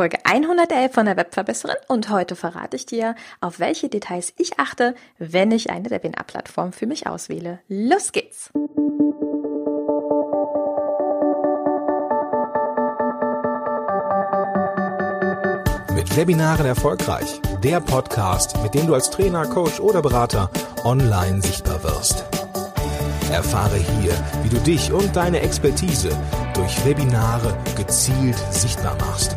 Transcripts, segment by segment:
Folge 111 von der Webverbesserin und heute verrate ich dir, auf welche Details ich achte, wenn ich eine Webinar-Plattform für mich auswähle. Los geht's! Mit Webinaren erfolgreich. Der Podcast, mit dem du als Trainer, Coach oder Berater online sichtbar wirst. Erfahre hier, wie du dich und deine Expertise durch Webinare gezielt sichtbar machst.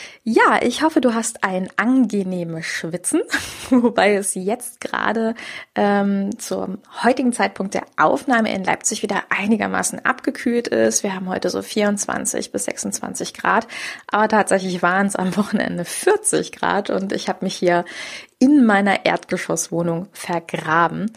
Ja, ich hoffe, du hast ein angenehmes Schwitzen, wobei es jetzt gerade ähm, zum heutigen Zeitpunkt der Aufnahme in Leipzig wieder einigermaßen abgekühlt ist. Wir haben heute so 24 bis 26 Grad, aber tatsächlich waren es am Wochenende 40 Grad und ich habe mich hier in meiner Erdgeschosswohnung vergraben.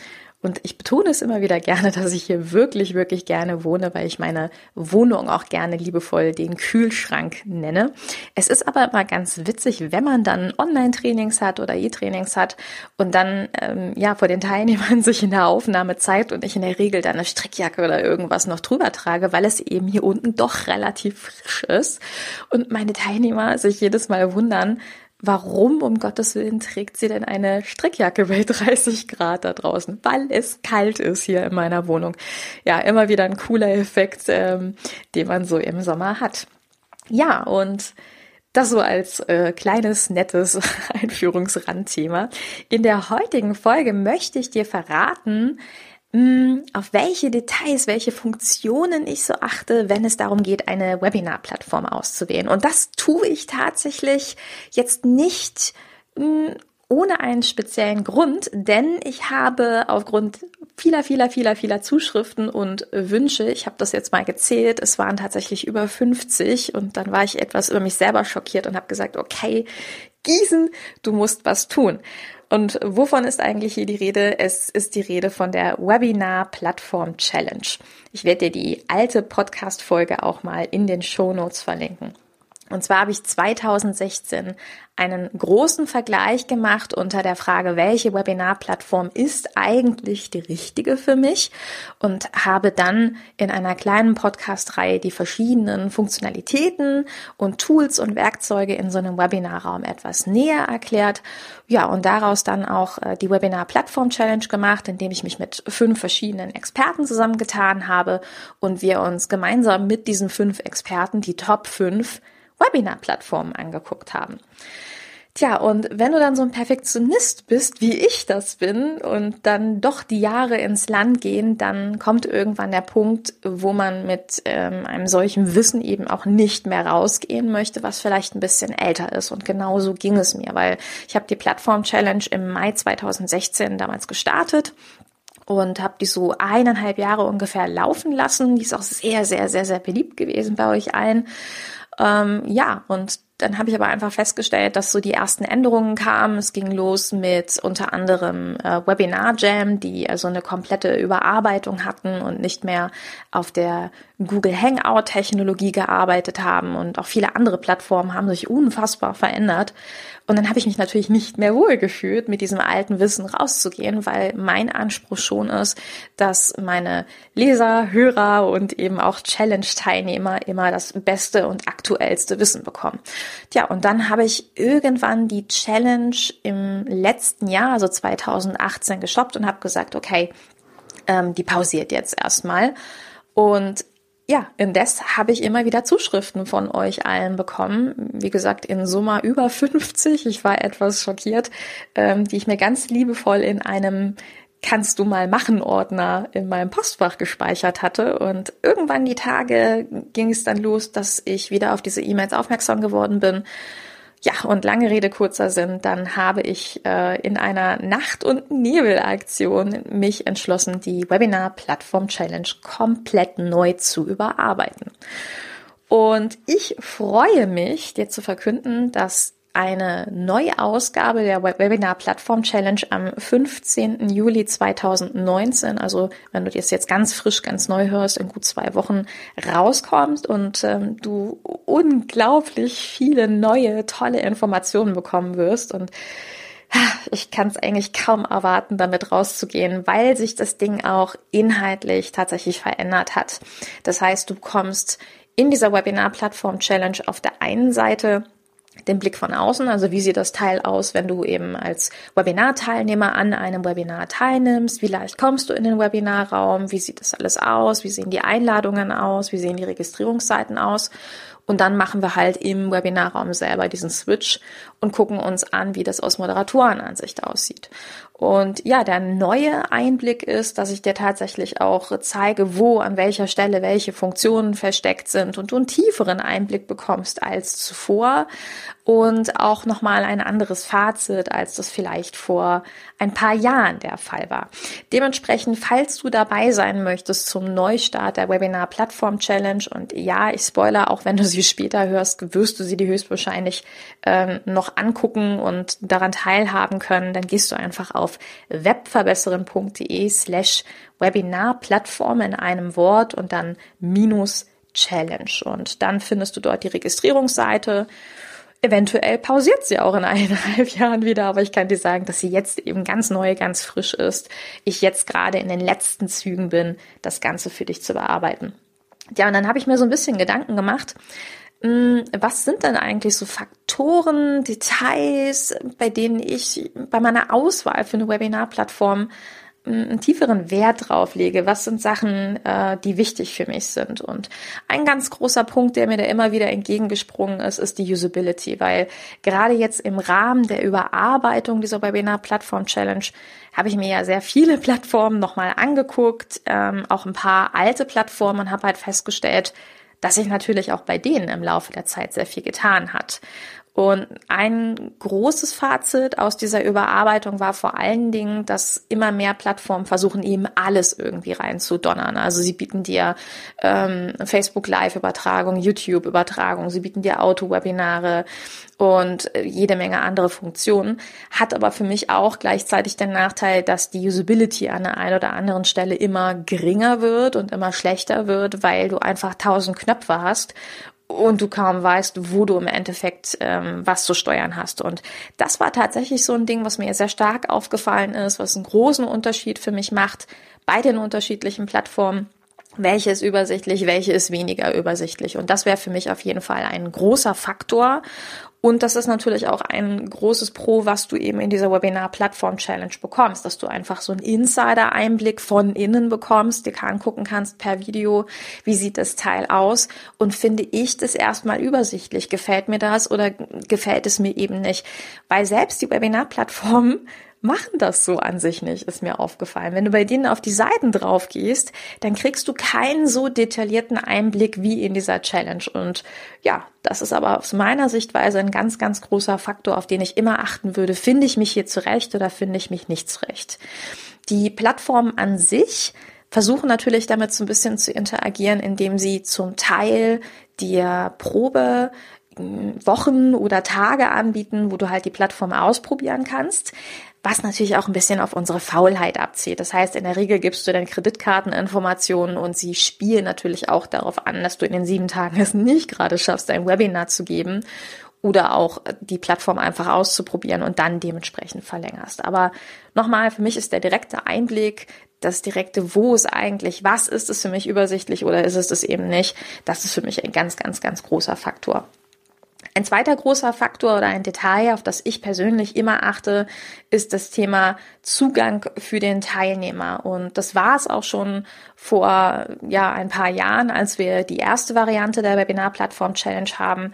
Und ich betone es immer wieder gerne, dass ich hier wirklich, wirklich gerne wohne, weil ich meine Wohnung auch gerne liebevoll den Kühlschrank nenne. Es ist aber immer ganz witzig, wenn man dann Online-Trainings hat oder E-Trainings hat und dann ähm, ja vor den Teilnehmern sich in der Aufnahme zeigt und ich in der Regel dann eine Strickjacke oder irgendwas noch drüber trage, weil es eben hier unten doch relativ frisch ist und meine Teilnehmer sich jedes Mal wundern, Warum um Gottes Willen trägt sie denn eine Strickjacke bei 30 Grad da draußen? Weil es kalt ist hier in meiner Wohnung. Ja, immer wieder ein cooler Effekt, ähm, den man so im Sommer hat. Ja, und das so als äh, kleines, nettes Einführungsrandthema. In der heutigen Folge möchte ich dir verraten, auf welche Details, welche Funktionen ich so achte, wenn es darum geht, eine Webinar-Plattform auszuwählen. Und das tue ich tatsächlich jetzt nicht hm, ohne einen speziellen Grund, denn ich habe aufgrund vieler, vieler, vieler, vieler Zuschriften und Wünsche, ich habe das jetzt mal gezählt, es waren tatsächlich über 50 und dann war ich etwas über mich selber schockiert und habe gesagt, okay, Gießen, du musst was tun. Und wovon ist eigentlich hier die Rede? Es ist die Rede von der Webinar Plattform Challenge. Ich werde dir die alte Podcast-Folge auch mal in den Show Notes verlinken. Und zwar habe ich 2016 einen großen Vergleich gemacht unter der Frage, welche Webinar-Plattform ist eigentlich die richtige für mich und habe dann in einer kleinen Podcast-Reihe die verschiedenen Funktionalitäten und Tools und Werkzeuge in so einem Webinarraum etwas näher erklärt. Ja, und daraus dann auch äh, die Webinar-Plattform-Challenge gemacht, indem ich mich mit fünf verschiedenen Experten zusammengetan habe und wir uns gemeinsam mit diesen fünf Experten die Top 5 Webinar-Plattformen angeguckt haben. Tja, und wenn du dann so ein Perfektionist bist, wie ich das bin, und dann doch die Jahre ins Land gehen, dann kommt irgendwann der Punkt, wo man mit ähm, einem solchen Wissen eben auch nicht mehr rausgehen möchte, was vielleicht ein bisschen älter ist. Und genau so ging es mir, weil ich habe die Plattform Challenge im Mai 2016 damals gestartet und habe die so eineinhalb Jahre ungefähr laufen lassen. Die ist auch sehr, sehr, sehr, sehr beliebt gewesen bei euch allen. Ähm, ja, und dann habe ich aber einfach festgestellt, dass so die ersten Änderungen kamen. Es ging los mit unter anderem äh, Webinar Jam, die also eine komplette Überarbeitung hatten und nicht mehr auf der Google Hangout Technologie gearbeitet haben und auch viele andere Plattformen haben sich unfassbar verändert. Und dann habe ich mich natürlich nicht mehr wohl gefühlt, mit diesem alten Wissen rauszugehen, weil mein Anspruch schon ist, dass meine Leser, Hörer und eben auch Challenge-Teilnehmer immer das beste und aktuellste Wissen bekommen. Tja, und dann habe ich irgendwann die Challenge im letzten Jahr, also 2018, gestoppt und habe gesagt, okay, ähm, die pausiert jetzt erstmal. Und ja, indes habe ich immer wieder Zuschriften von euch allen bekommen. Wie gesagt, in Summe über 50. Ich war etwas schockiert, ähm, die ich mir ganz liebevoll in einem Kannst du mal machen Ordner in meinem Postfach gespeichert hatte. Und irgendwann die Tage ging es dann los, dass ich wieder auf diese E-Mails aufmerksam geworden bin ja, und lange Rede, kurzer Sinn, dann habe ich äh, in einer Nacht- und Nebelaktion mich entschlossen, die Webinar Plattform Challenge komplett neu zu überarbeiten. Und ich freue mich, dir zu verkünden, dass eine neue Ausgabe der Webinar Plattform Challenge am 15. Juli 2019. Also wenn du das jetzt ganz frisch, ganz neu hörst, in gut zwei Wochen rauskommst und ähm, du unglaublich viele neue, tolle Informationen bekommen wirst. Und ich kann es eigentlich kaum erwarten, damit rauszugehen, weil sich das Ding auch inhaltlich tatsächlich verändert hat. Das heißt, du kommst in dieser Webinar-Plattform Challenge auf der einen Seite den Blick von außen, also wie sieht das Teil aus, wenn du eben als Webinar-Teilnehmer an einem Webinar teilnimmst, wie leicht kommst du in den Webinarraum, wie sieht das alles aus, wie sehen die Einladungen aus, wie sehen die Registrierungsseiten aus? Und dann machen wir halt im Webinarraum selber diesen Switch und gucken uns an, wie das aus Moderatorenansicht aussieht. Und ja, der neue Einblick ist, dass ich dir tatsächlich auch zeige, wo, an welcher Stelle welche Funktionen versteckt sind und du einen tieferen Einblick bekommst als zuvor und auch nochmal ein anderes Fazit, als das vielleicht vor ein paar Jahren der Fall war. Dementsprechend, falls du dabei sein möchtest zum Neustart der Webinar Plattform Challenge und ja, ich spoiler, auch wenn du sie später hörst, wirst du sie dir höchstwahrscheinlich ähm, noch angucken und daran teilhaben können, dann gehst du einfach auf webverbesseren.de slash Webinar-Plattform in einem Wort und dann minus Challenge. Und dann findest du dort die Registrierungsseite. Eventuell pausiert sie auch in eineinhalb Jahren wieder, aber ich kann dir sagen, dass sie jetzt eben ganz neu, ganz frisch ist. Ich jetzt gerade in den letzten Zügen bin, das Ganze für dich zu bearbeiten. Ja, und dann habe ich mir so ein bisschen Gedanken gemacht, was sind denn eigentlich so Faktoren, Details, bei denen ich bei meiner Auswahl für eine Webinarplattform hm, einen tieferen Wert drauf lege? Was sind Sachen, äh, die wichtig für mich sind? Und ein ganz großer Punkt, der mir da immer wieder entgegengesprungen ist, ist die Usability, weil gerade jetzt im Rahmen der Überarbeitung dieser Webinar-Plattform-Challenge habe ich mir ja sehr viele Plattformen nochmal angeguckt, ähm, auch ein paar alte Plattformen und habe halt festgestellt, dass sich natürlich auch bei denen im Laufe der Zeit sehr viel getan hat. Und ein großes Fazit aus dieser Überarbeitung war vor allen Dingen, dass immer mehr Plattformen versuchen, eben alles irgendwie reinzudonnern. Also sie bieten dir ähm, Facebook Live-Übertragung, YouTube-Übertragung, sie bieten dir Auto-Webinare und äh, jede Menge andere Funktionen. Hat aber für mich auch gleichzeitig den Nachteil, dass die Usability an der einen oder anderen Stelle immer geringer wird und immer schlechter wird, weil du einfach tausend Knöpfe hast und du kaum weißt, wo du im Endeffekt ähm, was zu steuern hast. Und das war tatsächlich so ein Ding, was mir sehr stark aufgefallen ist, was einen großen Unterschied für mich macht bei den unterschiedlichen Plattformen welche ist übersichtlich, welche ist weniger übersichtlich. Und das wäre für mich auf jeden Fall ein großer Faktor. Und das ist natürlich auch ein großes Pro, was du eben in dieser Webinar-Plattform-Challenge bekommst, dass du einfach so einen Insider-Einblick von innen bekommst, dir angucken kannst per Video, wie sieht das Teil aus und finde ich das erstmal übersichtlich. Gefällt mir das oder gefällt es mir eben nicht? Weil selbst die Webinar-Plattform machen das so an sich nicht, ist mir aufgefallen. Wenn du bei denen auf die Seiten drauf gehst, dann kriegst du keinen so detaillierten Einblick wie in dieser Challenge. Und ja, das ist aber aus meiner Sichtweise ein ganz, ganz großer Faktor, auf den ich immer achten würde. Finde ich mich hier zurecht oder finde ich mich nicht zurecht? Die Plattform an sich versuchen natürlich damit so ein bisschen zu interagieren, indem sie zum Teil dir Probe Wochen oder Tage anbieten, wo du halt die Plattform ausprobieren kannst was natürlich auch ein bisschen auf unsere Faulheit abzielt. Das heißt, in der Regel gibst du dann Kreditkarteninformationen und sie spielen natürlich auch darauf an, dass du in den sieben Tagen es nicht gerade schaffst, ein Webinar zu geben oder auch die Plattform einfach auszuprobieren und dann dementsprechend verlängerst. Aber nochmal, für mich ist der direkte Einblick, das direkte, wo es eigentlich, was ist es für mich übersichtlich oder ist es das eben nicht, das ist für mich ein ganz, ganz, ganz großer Faktor. Ein zweiter großer Faktor oder ein Detail, auf das ich persönlich immer achte, ist das Thema Zugang für den Teilnehmer. Und das war es auch schon vor ja ein paar Jahren, als wir die erste Variante der Webinar-Plattform Challenge haben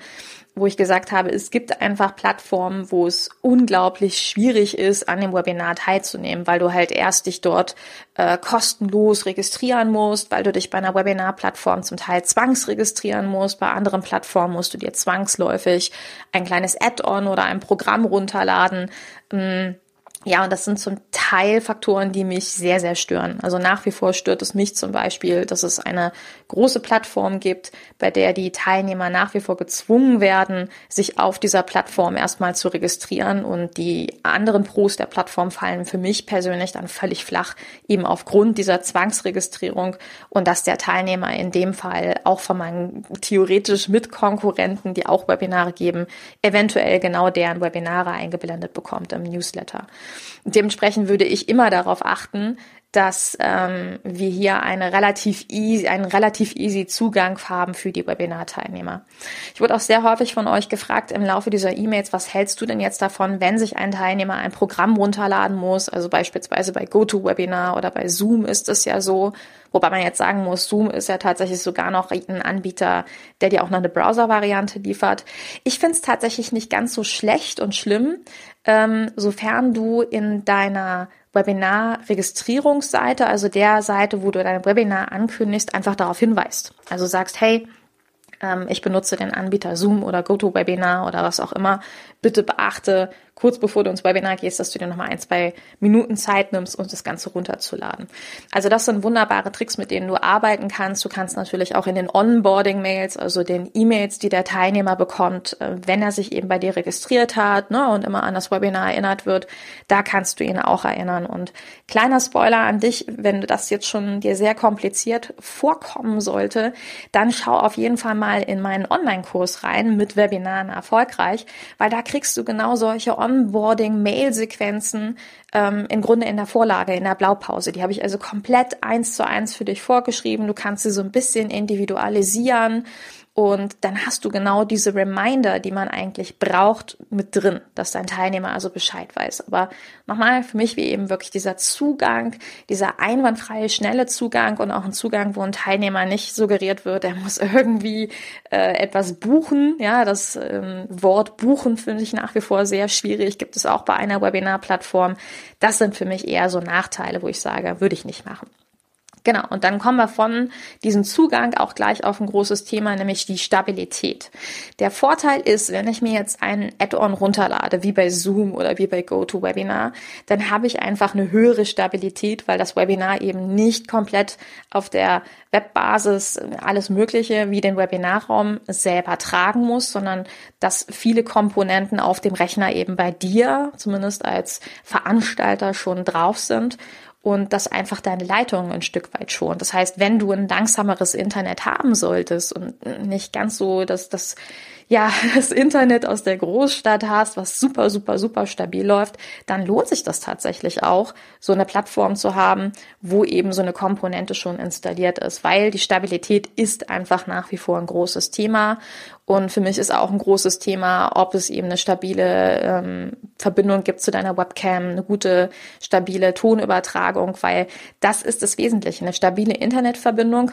wo ich gesagt habe, es gibt einfach Plattformen, wo es unglaublich schwierig ist, an dem Webinar teilzunehmen, weil du halt erst dich dort äh, kostenlos registrieren musst, weil du dich bei einer Webinar-Plattform zum Teil zwangsregistrieren musst. Bei anderen Plattformen musst du dir zwangsläufig ein kleines Add-on oder ein Programm runterladen. Ähm, Ja, und das sind zum Teil Faktoren, die mich sehr, sehr stören. Also nach wie vor stört es mich zum Beispiel, dass es eine große Plattform gibt, bei der die Teilnehmer nach wie vor gezwungen werden, sich auf dieser Plattform erstmal zu registrieren und die anderen Pros der Plattform fallen für mich persönlich dann völlig flach, eben aufgrund dieser Zwangsregistrierung und dass der Teilnehmer in dem Fall auch von meinen theoretisch Mitkonkurrenten, die auch Webinare geben, eventuell genau deren Webinare eingeblendet bekommt im Newsletter. Dementsprechend würde ich immer darauf achten, dass ähm, wir hier eine relativ easy, einen relativ easy Zugang haben für die Webinar-Teilnehmer. Ich wurde auch sehr häufig von euch gefragt im Laufe dieser E-Mails, was hältst du denn jetzt davon, wenn sich ein Teilnehmer ein Programm runterladen muss? Also beispielsweise bei GoToWebinar oder bei Zoom ist es ja so, wobei man jetzt sagen muss, Zoom ist ja tatsächlich sogar noch ein Anbieter, der dir auch noch eine Browser-Variante liefert. Ich finde es tatsächlich nicht ganz so schlecht und schlimm, ähm, sofern du in deiner Webinar-Registrierungsseite, also der Seite, wo du dein Webinar ankündigst, einfach darauf hinweist. Also sagst, hey, ähm, ich benutze den Anbieter Zoom oder GoToWebinar oder was auch immer. Bitte beachte kurz bevor du ins Webinar gehst, dass du dir nochmal ein, zwei Minuten Zeit nimmst, um das Ganze runterzuladen. Also das sind wunderbare Tricks, mit denen du arbeiten kannst. Du kannst natürlich auch in den Onboarding-Mails, also den E-Mails, die der Teilnehmer bekommt, äh, wenn er sich eben bei dir registriert hat ne, und immer an das Webinar erinnert wird, da kannst du ihn auch erinnern. Und kleiner Spoiler an dich, wenn das jetzt schon dir sehr kompliziert vorkommen sollte, dann schau auf jeden Fall mal in meinen Online-Kurs rein mit Webinaren erfolgreich, weil da kriegst du genau solche On Onboarding-Mail-Sequenzen ähm, im Grunde in der Vorlage, in der Blaupause. Die habe ich also komplett eins zu eins für dich vorgeschrieben. Du kannst sie so ein bisschen individualisieren und dann hast du genau diese Reminder, die man eigentlich braucht, mit drin, dass dein Teilnehmer also Bescheid weiß. Aber nochmal, für mich wie eben wirklich dieser Zugang, dieser einwandfreie, schnelle Zugang und auch ein Zugang, wo ein Teilnehmer nicht suggeriert wird, er muss irgendwie äh, etwas buchen. Ja, das ähm, Wort buchen finde ich nach wie vor sehr schwierig. Gibt es auch bei einer Webinar-Plattform. Das sind für mich eher so Nachteile, wo ich sage, würde ich nicht machen. Genau, und dann kommen wir von diesem Zugang auch gleich auf ein großes Thema, nämlich die Stabilität. Der Vorteil ist, wenn ich mir jetzt ein Add-on runterlade, wie bei Zoom oder wie bei GoToWebinar, dann habe ich einfach eine höhere Stabilität, weil das Webinar eben nicht komplett auf der Webbasis alles Mögliche wie den Webinarraum selber tragen muss, sondern dass viele Komponenten auf dem Rechner eben bei dir, zumindest als Veranstalter, schon drauf sind und das einfach deine Leitung ein Stück weit schon. Das heißt, wenn du ein langsameres Internet haben solltest und nicht ganz so, dass das ja, das Internet aus der Großstadt hast, was super, super, super stabil läuft, dann lohnt sich das tatsächlich auch, so eine Plattform zu haben, wo eben so eine Komponente schon installiert ist, weil die Stabilität ist einfach nach wie vor ein großes Thema. Und für mich ist auch ein großes Thema, ob es eben eine stabile ähm, Verbindung gibt zu deiner Webcam, eine gute, stabile Tonübertragung, weil das ist das Wesentliche, eine stabile Internetverbindung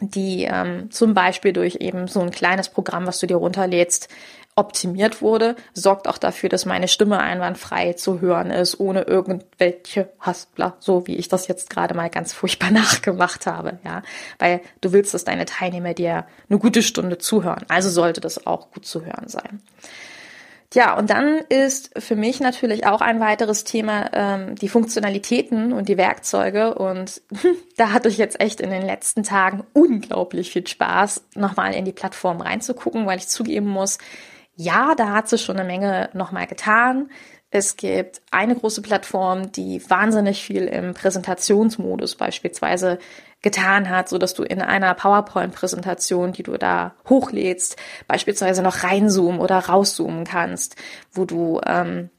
die ähm, zum Beispiel durch eben so ein kleines Programm, was du dir runterlädst, optimiert wurde, sorgt auch dafür, dass meine Stimme einwandfrei zu hören ist, ohne irgendwelche Haspler, so wie ich das jetzt gerade mal ganz furchtbar nachgemacht habe, ja, weil du willst, dass deine Teilnehmer dir eine gute Stunde zuhören, also sollte das auch gut zu hören sein. Ja, und dann ist für mich natürlich auch ein weiteres Thema ähm, die Funktionalitäten und die Werkzeuge. Und da hatte ich jetzt echt in den letzten Tagen unglaublich viel Spaß, nochmal in die Plattform reinzugucken, weil ich zugeben muss, ja, da hat sie schon eine Menge nochmal getan. Es gibt eine große Plattform, die wahnsinnig viel im Präsentationsmodus beispielsweise getan hat, so dass du in einer PowerPoint-Präsentation, die du da hochlädst, beispielsweise noch reinzoomen oder rauszoomen kannst, wo du ähm,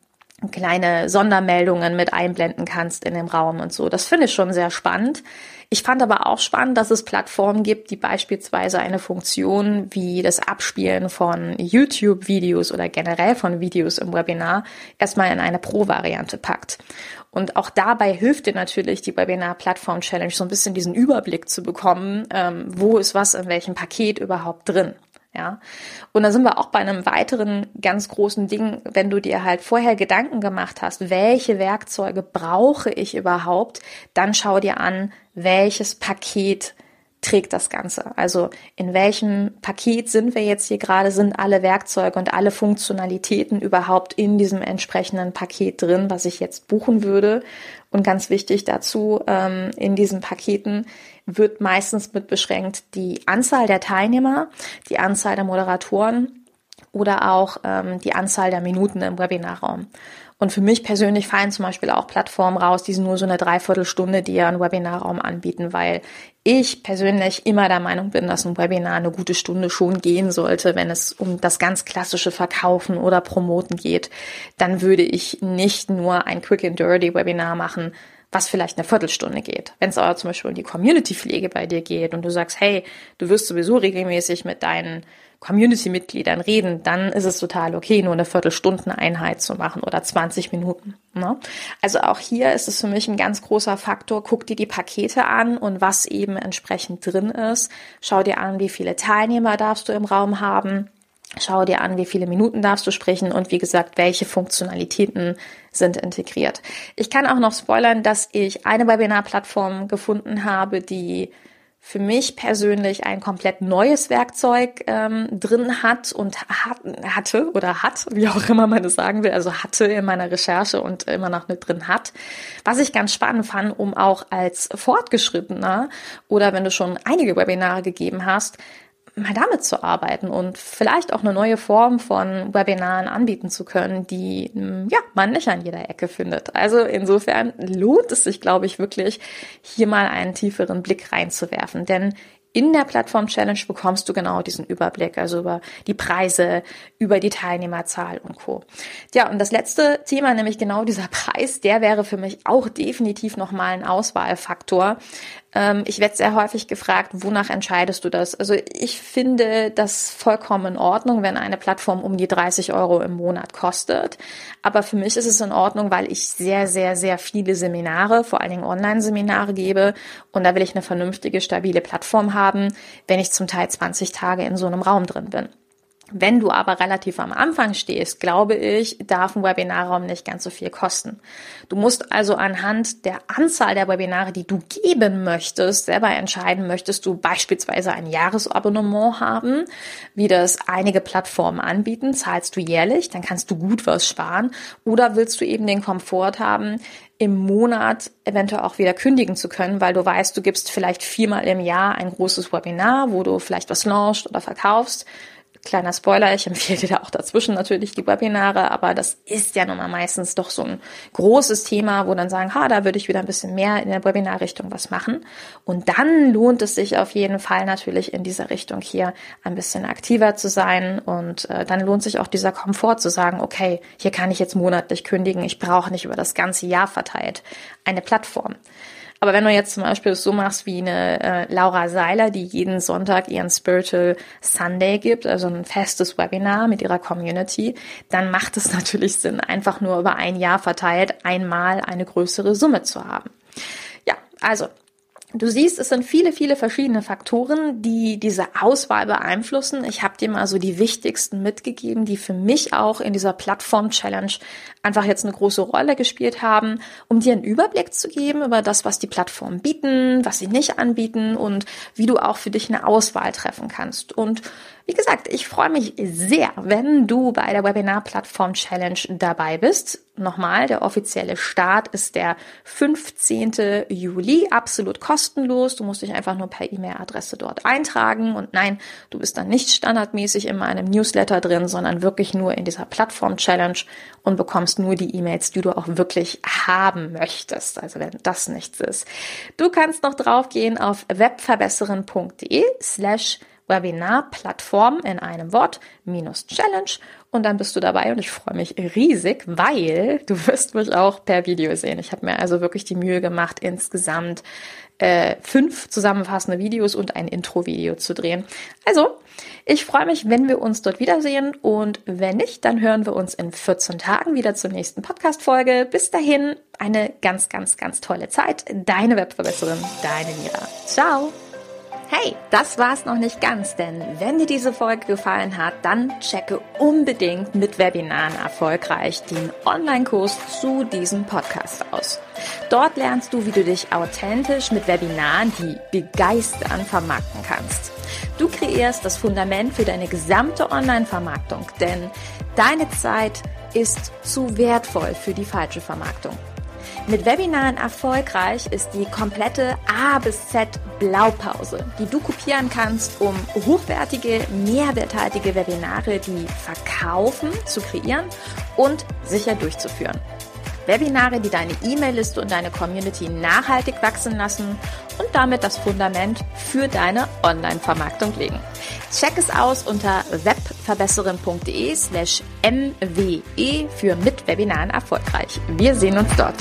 kleine Sondermeldungen mit einblenden kannst in dem Raum und so. Das finde ich schon sehr spannend. Ich fand aber auch spannend, dass es Plattformen gibt, die beispielsweise eine Funktion wie das Abspielen von YouTube-Videos oder generell von Videos im Webinar erstmal in eine Pro-Variante packt. Und auch dabei hilft dir natürlich die Webinar Plattform Challenge so ein bisschen diesen Überblick zu bekommen, ähm, wo ist was in welchem Paket überhaupt drin. Ja, und da sind wir auch bei einem weiteren ganz großen Ding, wenn du dir halt vorher Gedanken gemacht hast, welche Werkzeuge brauche ich überhaupt, dann schau dir an, welches Paket trägt das Ganze? Also in welchem Paket sind wir jetzt hier gerade? Sind alle Werkzeuge und alle Funktionalitäten überhaupt in diesem entsprechenden Paket drin, was ich jetzt buchen würde? Und ganz wichtig dazu, ähm, in diesen Paketen wird meistens mit beschränkt die Anzahl der Teilnehmer, die Anzahl der Moderatoren oder auch ähm, die Anzahl der Minuten im Webinarraum. Und für mich persönlich fallen zum Beispiel auch Plattformen raus, die nur so eine Dreiviertelstunde dir einen Webinarraum anbieten, weil ich persönlich immer der Meinung bin, dass ein Webinar eine gute Stunde schon gehen sollte, wenn es um das ganz klassische Verkaufen oder Promoten geht. Dann würde ich nicht nur ein Quick and Dirty Webinar machen, was vielleicht eine Viertelstunde geht. Wenn es aber zum Beispiel um die Community-Pflege bei dir geht und du sagst, hey, du wirst sowieso regelmäßig mit deinen Community-Mitgliedern reden, dann ist es total okay, nur eine Viertelstunden-Einheit zu machen oder 20 Minuten. Ne? Also auch hier ist es für mich ein ganz großer Faktor. Guck dir die Pakete an und was eben entsprechend drin ist. Schau dir an, wie viele Teilnehmer darfst du im Raum haben. Schau dir an, wie viele Minuten darfst du sprechen und wie gesagt, welche Funktionalitäten sind integriert. Ich kann auch noch spoilern, dass ich eine Webinar-Plattform gefunden habe, die für mich persönlich ein komplett neues Werkzeug ähm, drin hat und hat, hatte oder hat, wie auch immer man es sagen will, also hatte in meiner Recherche und immer noch mit drin hat. Was ich ganz spannend fand, um auch als Fortgeschrittener oder wenn du schon einige Webinare gegeben hast, mal damit zu arbeiten und vielleicht auch eine neue Form von Webinaren anbieten zu können, die hm, ja man nicht an jeder Ecke findet. Also insofern lohnt es sich, glaube ich, wirklich, hier mal einen tieferen Blick reinzuwerfen. Denn in der Plattform Challenge bekommst du genau diesen Überblick, also über die Preise, über die Teilnehmerzahl und Co. Ja, und das letzte Thema, nämlich genau dieser Preis, der wäre für mich auch definitiv nochmal ein Auswahlfaktor. Ähm, ich werde sehr häufig gefragt, wonach entscheidest du das? Also ich finde das vollkommen in Ordnung, wenn eine Plattform um die 30 Euro im Monat kostet. Aber für mich ist es in Ordnung, weil ich sehr, sehr, sehr viele Seminare, vor allen Dingen Online-Seminare gebe. Und da will ich eine vernünftige, stabile Plattform haben, wenn ich zum Teil 20 Tage in so einem Raum drin bin. Wenn du aber relativ am Anfang stehst, glaube ich, darf ein Webinarraum nicht ganz so viel kosten. Du musst also anhand der Anzahl der Webinare, die du geben möchtest, selber entscheiden, möchtest du beispielsweise ein Jahresabonnement haben, wie das einige Plattformen anbieten, zahlst du jährlich, dann kannst du gut was sparen, oder willst du eben den Komfort haben, im Monat eventuell auch wieder kündigen zu können, weil du weißt, du gibst vielleicht viermal im Jahr ein großes Webinar, wo du vielleicht was launchst oder verkaufst Kleiner Spoiler, ich empfehle dir da auch dazwischen natürlich die Webinare, aber das ist ja nun mal meistens doch so ein großes Thema, wo dann sagen, ha, da würde ich wieder ein bisschen mehr in der Webinarrichtung was machen. Und dann lohnt es sich auf jeden Fall natürlich in dieser Richtung hier ein bisschen aktiver zu sein und äh, dann lohnt sich auch dieser Komfort zu sagen, okay, hier kann ich jetzt monatlich kündigen, ich brauche nicht über das ganze Jahr verteilt eine Plattform. Aber wenn du jetzt zum Beispiel so machst wie eine äh, Laura Seiler, die jeden Sonntag ihren Spiritual Sunday gibt, also ein festes Webinar mit ihrer Community, dann macht es natürlich Sinn, einfach nur über ein Jahr verteilt einmal eine größere Summe zu haben. Ja, also Du siehst, es sind viele, viele verschiedene Faktoren, die diese Auswahl beeinflussen. Ich habe dir mal so die wichtigsten mitgegeben, die für mich auch in dieser Plattform-Challenge einfach jetzt eine große Rolle gespielt haben, um dir einen Überblick zu geben über das, was die Plattformen bieten, was sie nicht anbieten und wie du auch für dich eine Auswahl treffen kannst. Und wie gesagt, ich freue mich sehr, wenn du bei der Webinar-Plattform Challenge dabei bist. Nochmal, der offizielle Start ist der 15. Juli, absolut kostenlos. Du musst dich einfach nur per E-Mail-Adresse dort eintragen. Und nein, du bist dann nicht standardmäßig in meinem Newsletter drin, sondern wirklich nur in dieser Plattform-Challenge und bekommst nur die E-Mails, die du auch wirklich haben möchtest. Also wenn das nichts ist. Du kannst noch draufgehen auf webverbesseren.de slash Webinar-Plattform in einem Wort minus Challenge und dann bist du dabei und ich freue mich riesig, weil du wirst mich auch per Video sehen. Ich habe mir also wirklich die Mühe gemacht, insgesamt äh, fünf zusammenfassende Videos und ein Intro-Video zu drehen. Also, ich freue mich, wenn wir uns dort wiedersehen und wenn nicht, dann hören wir uns in 14 Tagen wieder zur nächsten Podcast-Folge. Bis dahin, eine ganz, ganz, ganz tolle Zeit. Deine Webverbesserin, deine Mira. Ciao! Hey, das war's noch nicht ganz, denn wenn dir diese Folge gefallen hat, dann checke unbedingt mit Webinaren erfolgreich den Online-Kurs zu diesem Podcast aus. Dort lernst du, wie du dich authentisch mit Webinaren, die begeistern, vermarkten kannst. Du kreierst das Fundament für deine gesamte Online-Vermarktung, denn deine Zeit ist zu wertvoll für die falsche Vermarktung. Mit Webinaren erfolgreich ist die komplette A bis Z Blaupause, die du kopieren kannst, um hochwertige, mehrwerthaltige Webinare, die verkaufen, zu kreieren und sicher durchzuführen. Webinare, die deine E-Mail-Liste und deine Community nachhaltig wachsen lassen und damit das Fundament für deine Online-Vermarktung legen. Check es aus unter webverbesserin.de slash mwe für mit Webinaren erfolgreich. Wir sehen uns dort.